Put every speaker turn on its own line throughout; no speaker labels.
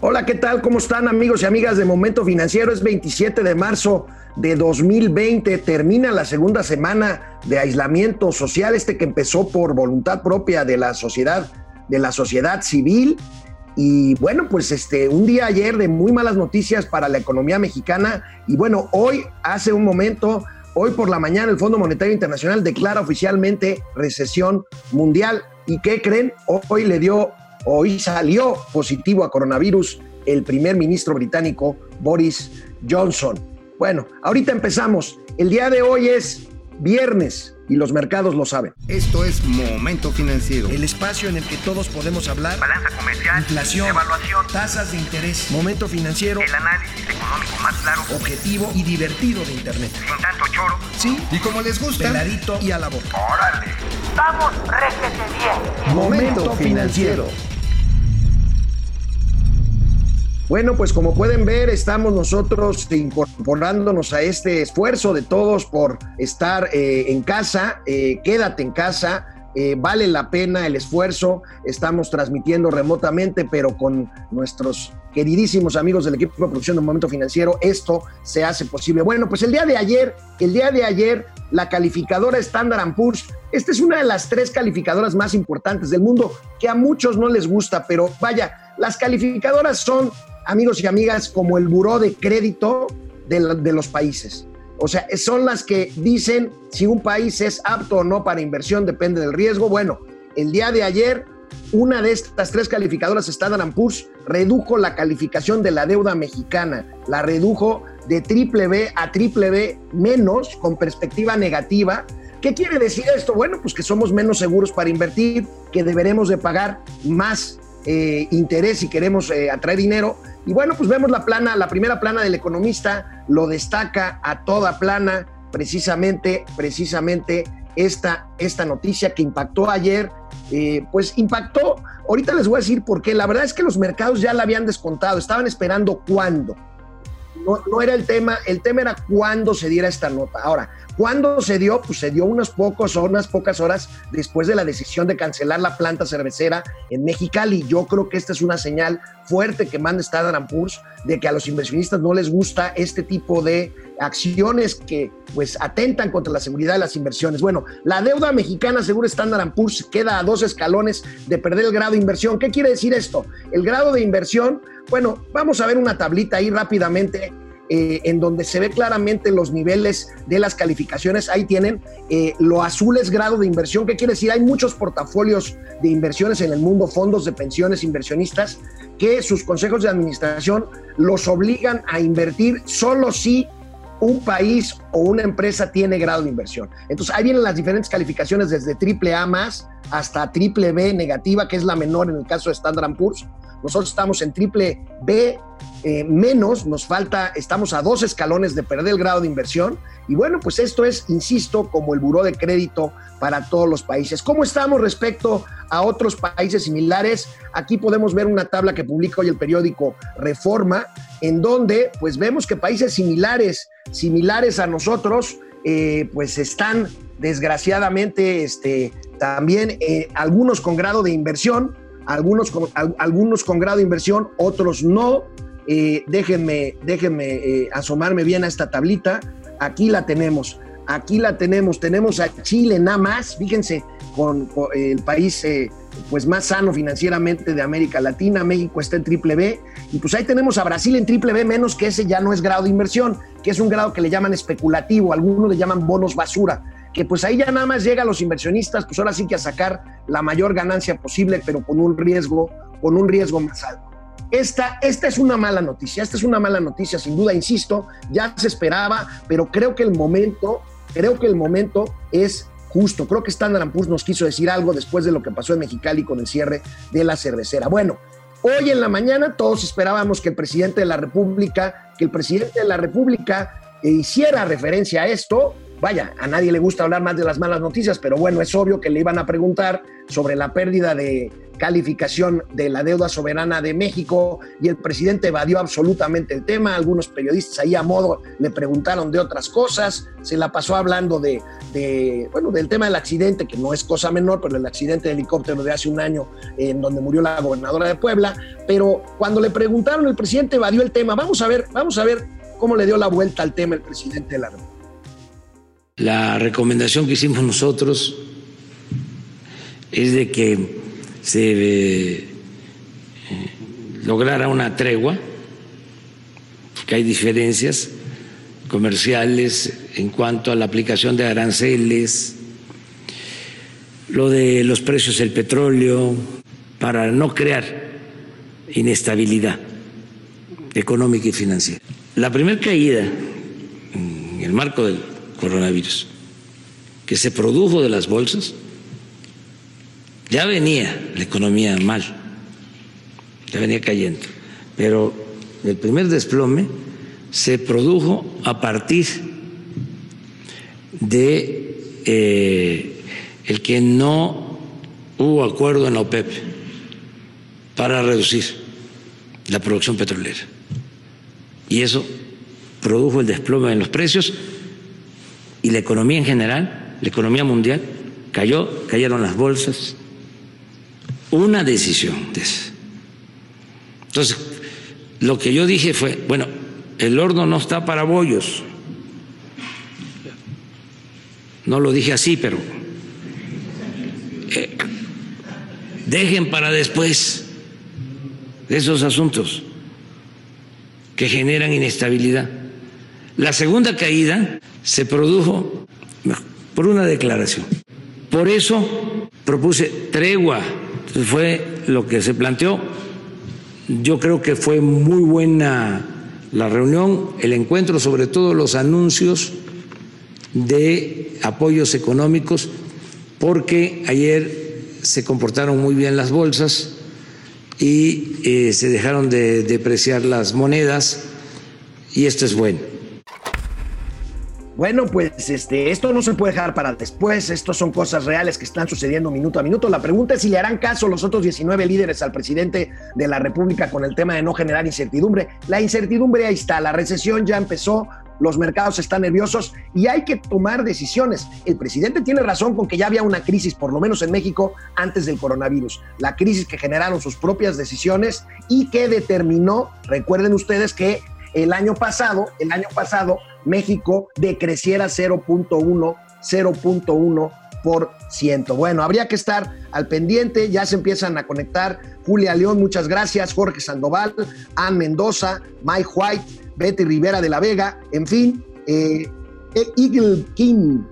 Hola, ¿qué tal? ¿Cómo están amigos y amigas de Momento Financiero? Es 27 de marzo de 2020. Termina la segunda semana de aislamiento social, este que empezó por voluntad propia de la sociedad, de la sociedad civil. Y bueno, pues este, un día ayer de muy malas noticias para la economía mexicana. Y bueno, hoy, hace un momento, hoy por la mañana, el Fondo Monetario Internacional declara oficialmente recesión mundial. ¿Y qué creen? Hoy le dio Hoy salió positivo a coronavirus el primer ministro británico Boris Johnson. Bueno, ahorita empezamos. El día de hoy es viernes y los mercados lo saben.
Esto es Momento Financiero.
El espacio en el que todos podemos hablar.
Balanza comercial.
Inflación.
Evaluación.
Tasas de interés. Momento Financiero.
El análisis económico más claro.
Objetivo y divertido de Internet.
Sin tanto choro.
Sí.
Y como les gusta.
Peladito y a la boca.
Órale.
Vamos, réjete bien.
Momento Financiero. Bueno, pues como pueden ver, estamos nosotros incorporándonos a este esfuerzo de todos por estar eh, en casa. Eh, quédate en casa. Eh, vale la pena el esfuerzo. Estamos transmitiendo remotamente, pero con nuestros queridísimos amigos del equipo de producción de Momento Financiero, esto se hace posible. Bueno, pues el día de ayer, el día de ayer, la calificadora Standard Poor's, esta es una de las tres calificadoras más importantes del mundo, que a muchos no les gusta, pero vaya, las calificadoras son amigos y amigas, como el buró de crédito de, los países. O sea, son las que dicen si un país es apto o no para inversión, depende del riesgo. Bueno, el día de ayer, una de estas tres calificadoras, Standard Poor's, redujo la calificación de la deuda mexicana. La redujo de triple B a triple B menos, con perspectiva negativa. ¿Qué quiere decir esto? Bueno, pues que somos menos seguros para invertir, que deberemos de pagar más eh, interés y queremos eh, atraer dinero. Y bueno, pues vemos la plana, la primera plana del economista lo destaca a toda plana, precisamente, precisamente esta, esta noticia que impactó ayer, eh, pues impactó, ahorita les voy a decir por qué, la verdad es que los mercados ya la habían descontado, estaban esperando cuándo. No, era el tema, el tema era cuándo se diera esta nota. Ahora, ¿Cuándo se dio? Pues se dio unos pocos o unas pocas horas después de la decisión de cancelar la planta cervecera en Mexicali. Yo creo que esta es una señal fuerte que manda Standard Poor's de que a los inversionistas no les gusta este tipo de acciones que pues atentan contra la seguridad de las inversiones. Bueno, la deuda mexicana, según Standard Poor's, queda a dos escalones de perder el grado de inversión. ¿Qué quiere decir esto? El grado de inversión, bueno, vamos a ver una tablita ahí rápidamente eh, en donde se ve claramente los niveles de las calificaciones. Ahí tienen eh, lo azul es grado de inversión. ¿Qué quiere decir? Hay muchos portafolios de inversiones en el mundo, fondos de pensiones, inversionistas, que sus consejos de administración los obligan a invertir solo si un país o una empresa tiene grado de inversión. Entonces ahí vienen las diferentes calificaciones desde triple A más hasta triple B negativa, que es la menor en el caso de Standard Poor's. Nosotros estamos en triple B eh, menos, nos falta, estamos a dos escalones de perder el grado de inversión. Y bueno, pues esto es, insisto, como el buró de crédito para todos los países. ¿Cómo estamos respecto a otros países similares? Aquí podemos ver una tabla que publica hoy el periódico Reforma, en donde pues vemos que países similares, similares a nosotros, eh, pues están desgraciadamente este, también eh, algunos con grado de inversión, algunos con, algunos con grado de inversión, otros no. Eh, déjenme déjenme asomarme bien a esta tablita. Aquí la tenemos. Aquí la tenemos. Tenemos a Chile nada más. Fíjense, con, el país pues más sano financieramente de América Latina. México está en triple B. Y pues ahí tenemos a Brasil en triple B, menos que ese ya no es grado de inversión, que es un grado que le llaman especulativo. Algunos le llaman bonos basura que pues ahí ya nada más llega a los inversionistas, pues ahora sí que a sacar la mayor ganancia posible, pero con un riesgo, con un riesgo más alto. Esta, esta es una mala noticia, esta es una mala noticia, sin duda, insisto, ya se esperaba, pero creo que el momento, creo que el momento es justo. Creo que Standard Poor's nos quiso decir algo después de lo que pasó en Mexicali con el cierre de la cervecera. Bueno, hoy en la mañana todos esperábamos que el presidente de la República, que el presidente de la República hiciera referencia a esto, vaya, a nadie le gusta hablar más de las malas noticias, pero bueno, es obvio que le iban a preguntar sobre la pérdida de calificación de la deuda soberana de México y el presidente evadió absolutamente el tema. Algunos periodistas ahí a modo le preguntaron de otras cosas. Se la pasó hablando de, de, bueno, del tema del accidente, que no es cosa menor, pero el accidente de helicóptero de hace un año en donde murió la gobernadora de Puebla. Pero cuando le preguntaron, el presidente evadió el tema. Vamos a ver, vamos a ver cómo le dio la vuelta al tema el presidente de la República.
La recomendación que hicimos nosotros es de que se eh, lograra una tregua, porque hay diferencias comerciales en cuanto a la aplicación de aranceles, lo de los precios del petróleo, para no crear inestabilidad económica y financiera. La primera caída en el marco del coronavirus que se produjo de las bolsas ya venía la economía mal, ya venía cayendo, pero el primer desplome se produjo a partir de eh, el que no hubo acuerdo en la OPEP para reducir la producción petrolera. Y eso produjo el desplome en los precios y la economía en general, la economía mundial, cayó, cayeron las bolsas, una decisión de Entonces, lo que yo dije fue, bueno, el horno no está para bollos. No lo dije así, pero eh, dejen para después esos asuntos que generan inestabilidad. La segunda caída se produjo por una declaración. Por eso propuse tregua fue lo que se planteó. Yo creo que fue muy buena la reunión, el encuentro, sobre todo los anuncios de apoyos económicos, porque ayer se comportaron muy bien las bolsas y eh, se dejaron de depreciar las monedas y esto es bueno.
Bueno, pues este, esto no se puede dejar para después, esto son cosas reales que están sucediendo minuto a minuto. La pregunta es si le harán caso los otros 19 líderes al presidente de la República con el tema de no generar incertidumbre. La incertidumbre ahí está, la recesión ya empezó, los mercados están nerviosos y hay que tomar decisiones. El presidente tiene razón con que ya había una crisis, por lo menos en México, antes del coronavirus. La crisis que generaron sus propias decisiones y que determinó, recuerden ustedes que el año pasado, el año pasado, México decreciera 0.1, 0.1%. Bueno, habría que estar al pendiente, ya se empiezan a conectar. Julia León, muchas gracias. Jorge Sandoval, Ann Mendoza, Mike White, Betty Rivera de la Vega, en fin, eh, Eagle King.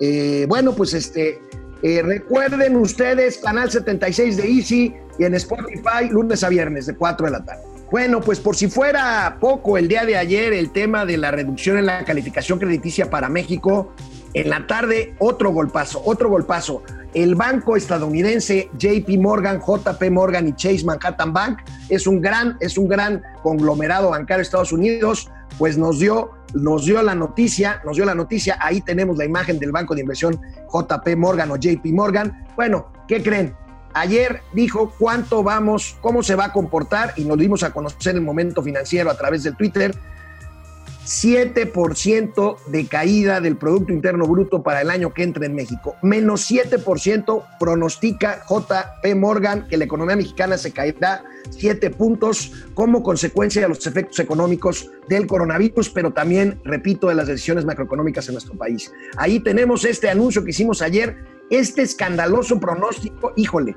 Eh, bueno, pues este, eh, recuerden ustedes, Canal 76 de Easy y en Spotify, lunes a viernes de 4 de la tarde. Bueno, pues por si fuera poco el día de ayer el tema de la reducción en la calificación crediticia para México, en la tarde otro golpazo, otro golpazo. El banco estadounidense JP Morgan, JP Morgan y Chase Manhattan Bank es un gran, es un gran conglomerado bancario de Estados Unidos, pues nos dio, nos dio la noticia, nos dio la noticia, ahí tenemos la imagen del banco de inversión JP Morgan o JP Morgan. Bueno, ¿qué creen? Ayer dijo cuánto vamos, cómo se va a comportar y nos dimos a conocer el momento financiero a través del Twitter. 7% de caída del Producto Interno Bruto para el año que entra en México. Menos 7% pronostica JP Morgan que la economía mexicana se caerá 7 puntos como consecuencia de los efectos económicos del coronavirus, pero también, repito, de las decisiones macroeconómicas en nuestro país. Ahí tenemos este anuncio que hicimos ayer este escandaloso pronóstico, híjole,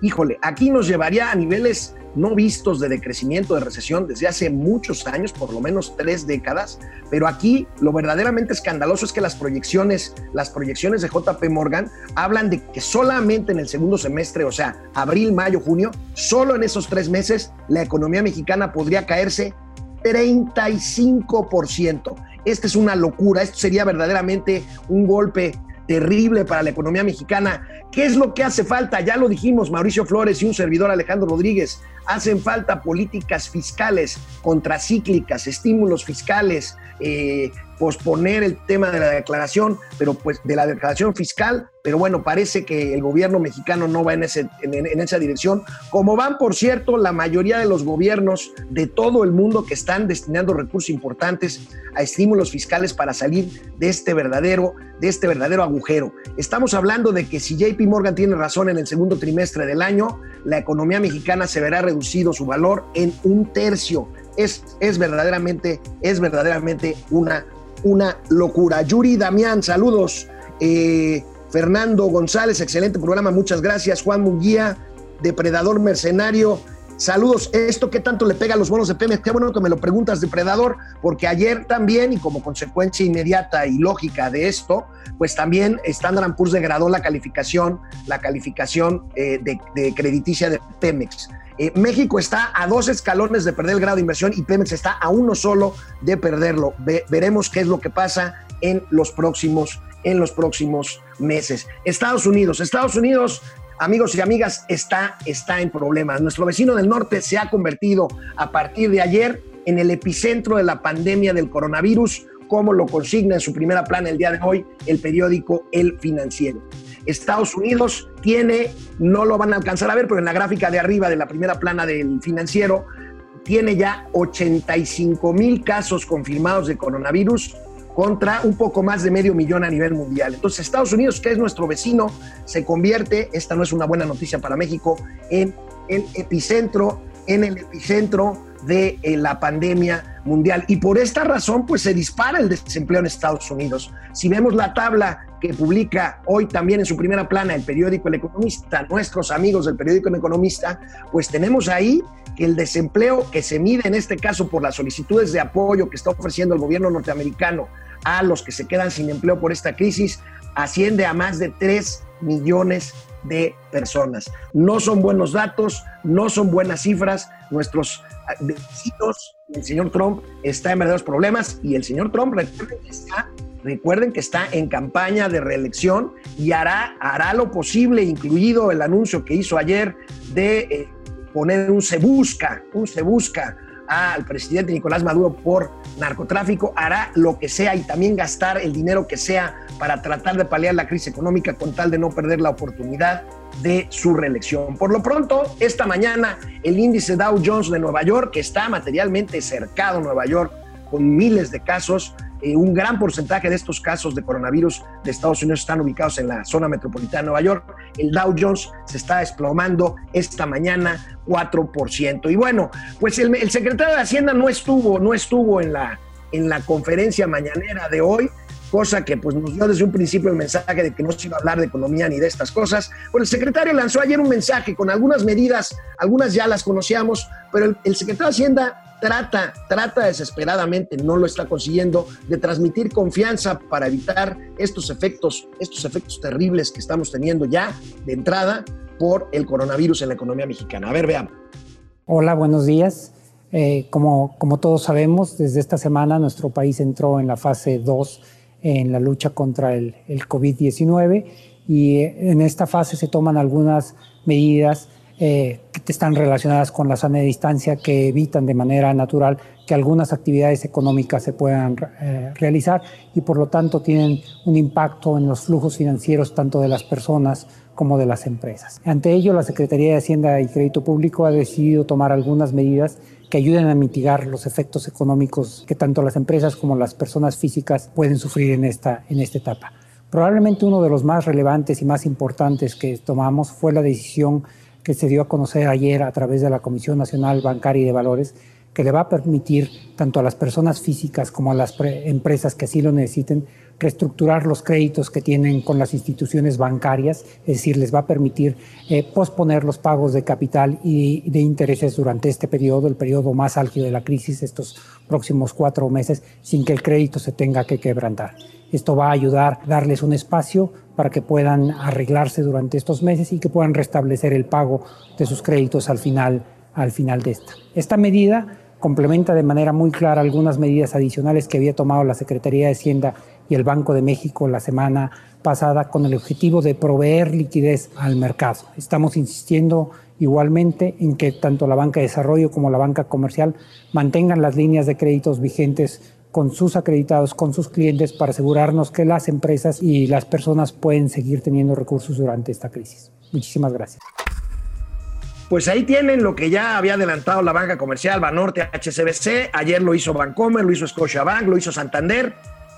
híjole, aquí nos llevaría a niveles no vistos de decrecimiento, de recesión desde hace muchos años, por lo menos tres décadas, pero aquí lo verdaderamente escandaloso es que las proyecciones, las proyecciones de JP Morgan hablan de que solamente en el segundo semestre, o sea, abril, mayo, junio, solo en esos tres meses, la economía mexicana podría caerse 35%. Esta es una locura, esto sería verdaderamente un golpe terrible para la economía mexicana. ¿Qué es lo que hace falta? Ya lo dijimos, Mauricio Flores y un servidor Alejandro Rodríguez. Hacen falta políticas fiscales contracíclicas, estímulos fiscales, eh, posponer el tema de la declaración, pero pues de la declaración fiscal, pero bueno, parece que el gobierno mexicano no va en, ese, en, esa dirección, como van, por cierto, la mayoría de los gobiernos de todo el mundo que están destinando recursos importantes a estímulos fiscales para salir de este verdadero, de este verdadero agujero. Estamos hablando de que si JP Morgan tiene razón en el segundo trimestre del año, la economía mexicana se verá reducido su valor en un tercio. Es, es verdaderamente, es verdaderamente una, una locura. Yuri Damián, saludos. Eh, Fernando González, excelente programa, muchas gracias. Juan Munguía, Depredador Mercenario, saludos. ¿Esto qué tanto le pega a los bonos de Pemex? Qué bueno que me lo preguntas, Depredador, porque ayer también, y como consecuencia inmediata y lógica de esto, pues también Standard Poor's degradó la calificación, la calificación eh, de, crediticia de Pemex. Eh, México está a dos escalones de perder el grado de inversión y Pemex está a uno solo de perderlo. veremos qué es lo que pasa en los próximos en los próximos meses. Estados Unidos, Estados Unidos, amigos y amigas, está, está en problemas. Nuestro vecino del norte se ha convertido a partir de ayer en el epicentro de la pandemia del coronavirus, como lo consigna en su primera plana el día de hoy el periódico El Financiero. Estados Unidos tiene, no lo van a alcanzar a ver, pero en la gráfica de arriba de la primera plana del financiero, tiene ya 85 mil casos confirmados de coronavirus contra un poco más de medio millón a nivel mundial. Entonces Estados Unidos, que es nuestro vecino, se convierte, esta no es una buena noticia para México, en el epicentro, en el epicentro de eh, la pandemia mundial. Y por esta razón, pues se dispara el desempleo en Estados Unidos. Si vemos la tabla que publica hoy también en su primera plana el periódico El Economista, nuestros amigos del periódico El Economista, pues tenemos ahí que el desempleo que se mide en este caso por las solicitudes de apoyo que está ofreciendo el gobierno norteamericano a los que se quedan sin empleo por esta crisis asciende a más de 3 millones de personas. No son buenos datos, no son buenas cifras. Nuestros ah, vecinos, el señor Trump está en verdaderos problemas y el señor Trump recuerden que está, en campaña de reelección y hará, hará lo posible, incluido el anuncio que hizo ayer de eh, poner un se busca, un se busca al presidente Nicolás Maduro por narcotráfico, hará lo que sea y también gastar el dinero que sea para tratar de paliar la crisis económica con tal de no perder la oportunidad de su reelección. Por lo pronto, esta mañana el índice Dow Jones de Nueva York, que está materialmente cercado Nueva York con miles de casos, eh, un gran porcentaje de estos casos de coronavirus de Estados Unidos están ubicados en la zona metropolitana de Nueva York. El Dow Jones se está desplomando esta mañana 4%. Y bueno, pues el, secretario de Hacienda no estuvo, no estuvo en la, en la conferencia mañanera de hoy cosa que pues nos dio desde un principio el mensaje de que no se iba a hablar de economía ni de estas cosas. Bueno, el secretario lanzó ayer un mensaje con algunas medidas, algunas ya las conocíamos, pero el secretario de Hacienda trata, trata desesperadamente, no lo está consiguiendo, de transmitir confianza para evitar estos efectos, estos efectos terribles que estamos teniendo ya de entrada por el coronavirus en la economía mexicana. A ver, veamos.
Hola, buenos días. Eh, como, como todos sabemos, desde esta semana nuestro país entró en la fase 2 en la lucha contra el, el COVID-19 y eh, en esta fase se toman algunas medidas eh, están relacionadas con la sana distancia que evitan de manera natural que algunas actividades económicas se puedan eh, realizar y por lo tanto tienen un impacto en los flujos financieros tanto de las personas como de las empresas. Ante ello, la Secretaría de Hacienda y Crédito Público ha decidido tomar algunas medidas que ayuden a mitigar los efectos económicos que tanto las empresas como las personas físicas pueden sufrir en esta, en esta etapa. Probablemente uno de los más relevantes y más importantes que tomamos fue la decisión que se dio a conocer ayer a través de la Comisión Nacional Bancaria y de Valores, que le va a permitir tanto a las personas físicas como a las empresas que así lo necesiten reestructurar los créditos que tienen con las instituciones bancarias, es decir, les va a permitir eh, posponer los pagos de capital y de intereses durante este periodo, el periodo más álgido de la crisis, estos próximos cuatro meses, sin que el crédito se tenga que quebrantar. Esto va a ayudar a darles un espacio para que puedan arreglarse durante estos meses y que puedan restablecer el pago de sus créditos al final, al final de esta. Esta medida complementa de manera muy clara algunas medidas adicionales que había tomado la Secretaría de Hacienda y el Banco de México la semana pasada con el objetivo de proveer liquidez al mercado. Estamos insistiendo igualmente en que tanto la banca de desarrollo como la banca comercial mantengan las líneas de créditos vigentes con sus acreditados, con sus clientes, para asegurarnos que las empresas y las personas pueden seguir teniendo recursos durante esta crisis. Muchísimas gracias.
Pues ahí tienen lo que ya había adelantado la banca comercial Banorte HCBC. Ayer lo hizo Bancomer, lo hizo Scotiabank, lo hizo Santander.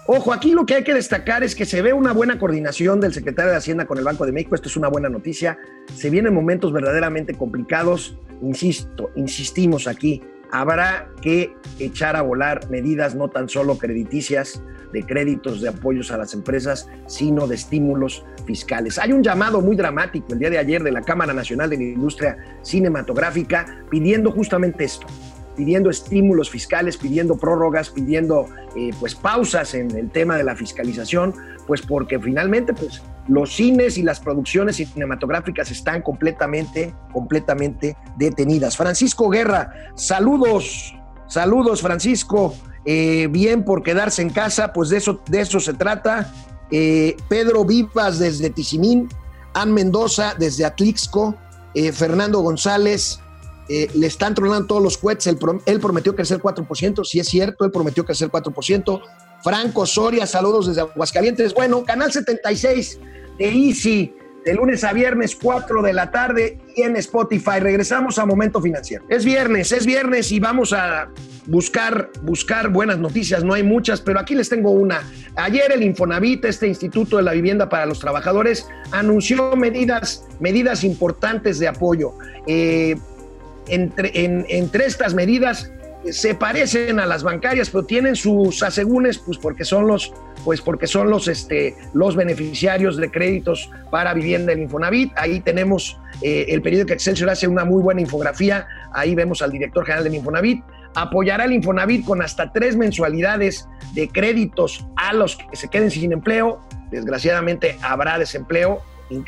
Ojo, aquí lo que hay que destacar es que se ve una buena coordinación del secretario de Hacienda con el Banco de México. Esto es una buena noticia. Se vienen momentos verdaderamente complicados. Insisto, insistimos aquí habrá que echar a volar medidas no tan solo crediticias, de créditos, de apoyos a las empresas, sino de estímulos fiscales. Hay un llamado muy dramático el día de ayer de la Cámara Nacional de la Industria Cinematográfica pidiendo justamente esto, pidiendo estímulos fiscales, pidiendo prórrogas, pidiendo eh, pues pausas en el tema de la fiscalización, pues porque finalmente pues los cines y las producciones cinematográficas están completamente, completamente detenidas. Francisco Guerra, saludos, saludos Francisco, eh, bien por quedarse en casa, pues de eso, de eso se trata. Eh, Pedro Vivas desde Tizimín, Ann Mendoza desde Atlixco, eh, Fernando González, le están tronando todos los cohetes, él, él prometió crecer 4%, si es cierto, él prometió crecer 4%, Franco Soria, saludos desde Aguascalientes. Bueno, Canal 76 de Easy, de lunes a viernes, 4 de la tarde y en Spotify. Regresamos a Momento Financiero. Es viernes, es viernes y vamos a buscar, buscar buenas noticias. No hay muchas, pero aquí les tengo una. Ayer el Infonavit, este Instituto de la Vivienda para los Trabajadores, anunció medidas, medidas importantes de apoyo. Eh, entre, entre estas medidas se parecen a las bancarias, pero tienen sus asegúnes, pues porque son los, pues porque son los, este, los beneficiarios de créditos para vivienda en Infonavit. Ahí tenemos eh, el periódico Excelsior hace una muy buena infografía. Ahí vemos al director general del Infonavit. Apoyará al Infonavit con hasta tres mensualidades de créditos a los que se queden sin empleo. Desgraciadamente habrá desempleo,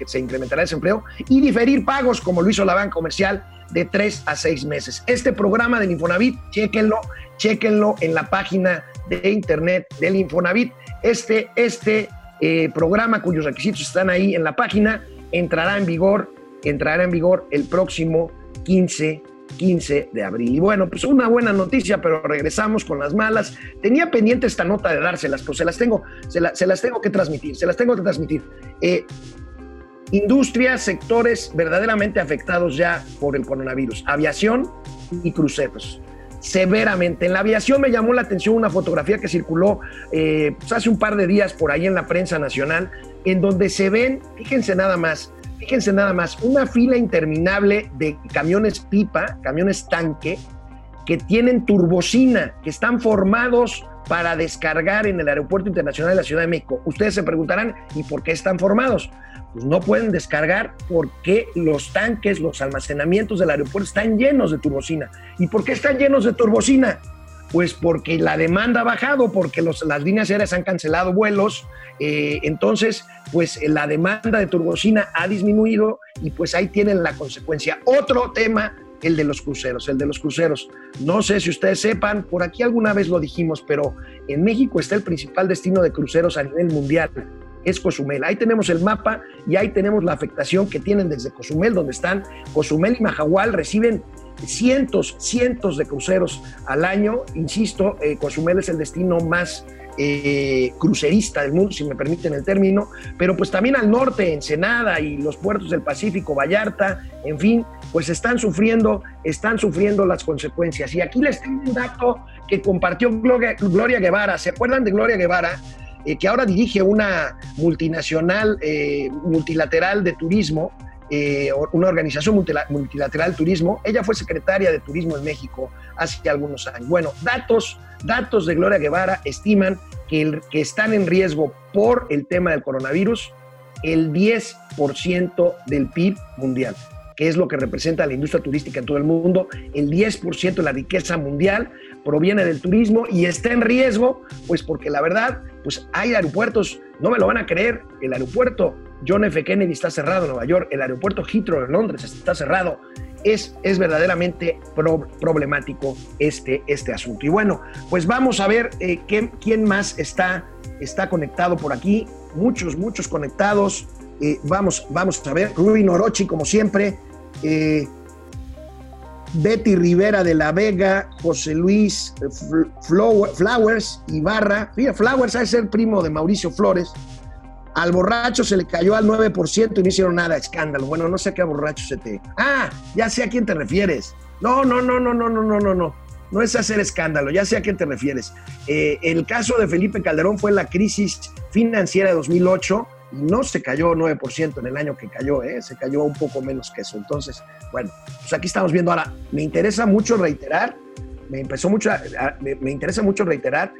se incrementará el desempleo y diferir pagos como lo hizo la banca comercial de tres a seis meses. Este programa del Infonavit, chéquenlo, chéquenlo en la página de internet del Infonavit. Este, este eh, programa cuyos requisitos están ahí en la página entrará en vigor, entrará en vigor el próximo 15 15 de abril. Y bueno, pues una buena noticia, pero regresamos con las malas. Tenía pendiente esta nota de dárselas, pues se las tengo, se, se las tengo que transmitir, se las tengo que transmitir. Eh, Industrias, sectores verdaderamente afectados ya por el coronavirus, aviación y cruceros. Severamente. En la aviación me llamó la atención una fotografía que circuló eh, pues, hace un par de días por ahí en la prensa nacional, en donde se ven, fíjense nada más, fíjense nada más, una fila interminable de camiones pipa, camiones tanque, que tienen turbocina, que están formados para descargar en el Aeropuerto Internacional de la Ciudad de México. Ustedes se preguntarán, ¿y por qué están formados? Pues no pueden descargar porque los tanques, los almacenamientos del aeropuerto están llenos de turbocina. ¿Y por qué están llenos de turbocina? Pues porque la demanda ha bajado, porque las líneas aéreas han cancelado vuelos, eh, entonces pues la demanda de turbocina ha disminuido y pues ahí tienen la consecuencia. Otro tema el de los cruceros, el de los cruceros. No sé si ustedes sepan, por aquí alguna vez lo dijimos, pero en México está el principal destino de cruceros a nivel mundial, es Cozumel. Ahí tenemos el mapa y ahí tenemos la afectación que tienen desde Cozumel, donde están Cozumel y Mahahual, reciben cientos, cientos de cruceros al año. Insisto, eh, Cozumel es el destino más eh, crucerista del mundo, si me permiten el término, pero pues también al norte, Ensenada y los puertos del Pacífico, Vallarta, en fin, pues están sufriendo, están sufriendo las consecuencias. Y aquí les tengo un dato que compartió Gloria, Guevara. ¿Se acuerdan de Gloria Guevara? Eh, que ahora dirige una multinacional eh, multilateral de turismo, eh, una organización multilateral turismo. Ella fue secretaria de Turismo en México hace algunos años. Bueno, datos, datos de Gloria Guevara estiman que, que están en riesgo por el tema del coronavirus el 10% del PIB mundial que es lo que representa la industria turística en todo el mundo. El 10% de la riqueza mundial proviene del turismo y está en riesgo, pues porque la verdad, pues hay aeropuertos, no me lo van a creer, el aeropuerto John F. Kennedy está cerrado en Nueva York, el aeropuerto Heathrow en Londres está cerrado. Es, es verdaderamente problemático este, este asunto. Y bueno, pues vamos a ver eh, quién más está, está conectado por aquí. Muchos, muchos conectados. Eh, vamos, vamos a ver. Rui Norochi, como siempre. Eh, Betty Rivera de la Vega, José Luis Flowers, Ibarra. Mira, Flowers es el primo de Mauricio Flores. Al borracho se le cayó al 9% y no hicieron nada, escándalo. Bueno, no sé a qué borracho se te. Ah, ya sé a quién te refieres. No, no, no, no, no, no, no, no, no. No es hacer escándalo, ya sé a quién te refieres. Eh, el caso de Felipe Calderón fue la crisis financiera de 2008 y no se cayó 9% en el año que cayó, ¿eh? se cayó un poco menos que eso. Entonces, bueno, pues aquí estamos viendo ahora. Me interesa mucho reiterar, me empezó mucho, me, interesa mucho reiterar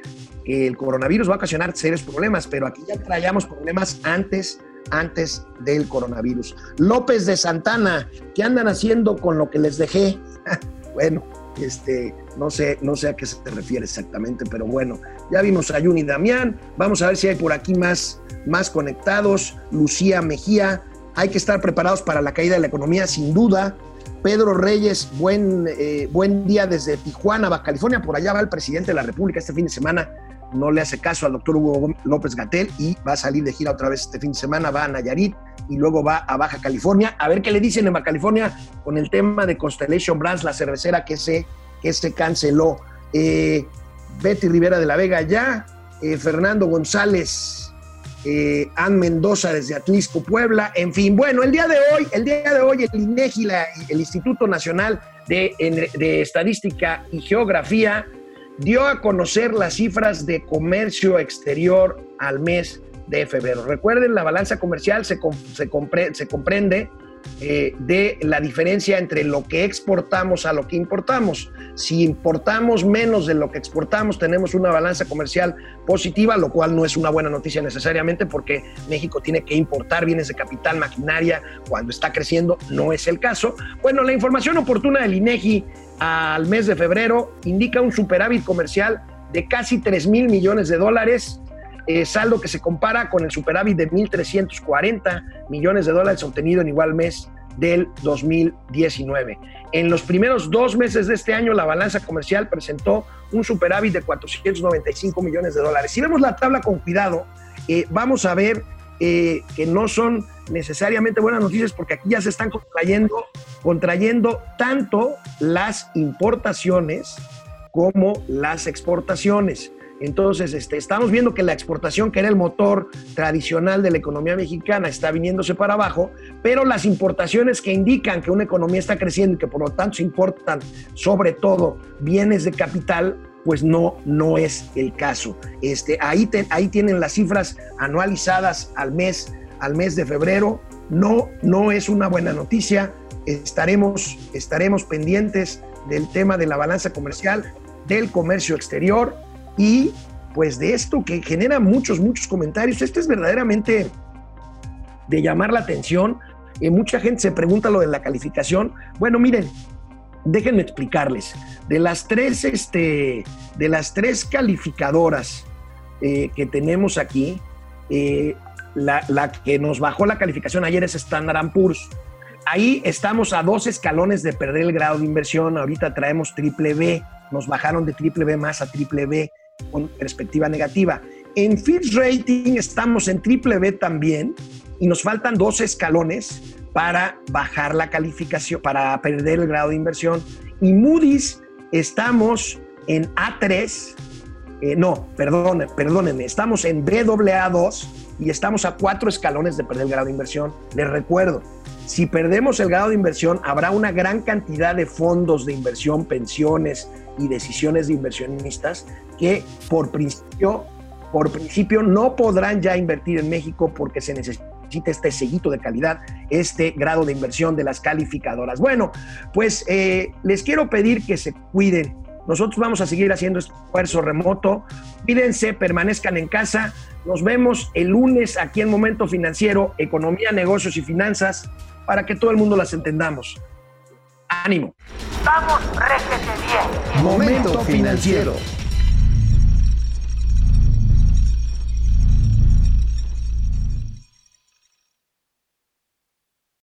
el coronavirus va a ocasionar serios problemas, pero aquí ya traíamos problemas antes antes del coronavirus. López de Santana, ¿qué andan haciendo con lo que les dejé? bueno, este, no sé, no sé a qué se te refiere exactamente, pero bueno, ya vimos a Yuni Damián, vamos a ver si hay por aquí más, más conectados, Lucía Mejía, hay que estar preparados para la caída de la economía, sin duda. Pedro Reyes, buen, eh, buen día desde Tijuana, Baja California, por allá va el presidente de la República este fin de semana no le hace caso al doctor Hugo López Gatel y va a salir de gira otra vez este fin de semana, va a Nayarit y luego va a Baja California. A ver qué le dicen en Baja California con el tema de Constellation Brands, la cervecera que se, que se canceló. Eh, Betty Rivera de la Vega ya, eh, Fernando González, eh, Ann Mendoza desde Atlisco, Puebla, en fin. Bueno, el día de hoy, el día de hoy, el INEGI, el Instituto Nacional de, de Estadística y Geografía, dio a conocer las cifras de comercio exterior al mes de febrero. Recuerden, la balanza comercial se, se, comprende eh, de la diferencia entre lo que exportamos a lo que importamos. Si importamos menos de lo que exportamos, tenemos una balanza comercial positiva, lo cual no es una buena noticia necesariamente porque México tiene que importar bienes de capital, maquinaria, cuando está creciendo, no es el caso. Bueno, la información oportuna del INEGI al mes de febrero indica un superávit comercial de casi 3 mil millones de dólares, eh, saldo que se compara con el superávit de 1.340 millones de dólares obtenido en igual mes del 2019. En los primeros dos meses de este año, la balanza comercial presentó un superávit de 495 millones de dólares. Si vemos la tabla con cuidado, eh, vamos a ver eh, que no son necesariamente buenas noticias porque aquí ya se están contrayendo, contrayendo tanto las importaciones como las exportaciones. Entonces, este, estamos viendo que la exportación, que era el motor tradicional de la economía mexicana, está viniéndose para abajo, pero las importaciones que indican que una economía está creciendo y que por lo tanto se importan sobre todo bienes de capital, pues no, no es el caso. Este, ahí, ahí tienen las cifras anualizadas al mes, al mes de febrero. No, no es una buena noticia. Estaremos, estaremos pendientes del tema de la balanza comercial, del comercio exterior y pues de esto que genera muchos, muchos comentarios. Esto es verdaderamente de llamar la atención. Eh, mucha gente se pregunta lo de la calificación. Bueno, miren, déjenme explicarles. De las tres, este, de las tres calificadoras eh, que tenemos aquí, eh, la, que nos bajó la calificación ayer es Standard Poor's. Ahí estamos a dos escalones de perder el grado de inversión. Ahorita traemos triple B. Nos bajaron de triple B más a triple B con perspectiva negativa. En Fitch Rating estamos en triple B también y nos faltan dos escalones para bajar la calificación, para perder el grado de inversión. Y Moody's estamos en A3, eh, no, perdón, perdónenme, estamos en BAA2 y estamos a cuatro escalones de perder el grado de inversión. Les recuerdo, si perdemos el grado de inversión, habrá una gran cantidad de fondos de inversión, pensiones y decisiones de inversionistas que por principio, por principio no podrán ya invertir en México porque se necesita este sellito de calidad, este grado de inversión de las calificadoras. Bueno, pues eh, les quiero pedir que se cuiden. Nosotros vamos a seguir haciendo esfuerzo remoto. Cuídense, permanezcan en casa. Nos vemos el lunes aquí en Momento Financiero, Economía, Negocios y Finanzas, para que todo el mundo las entendamos. Ánimo.
Vamos, réjete bien.
Momento financiero.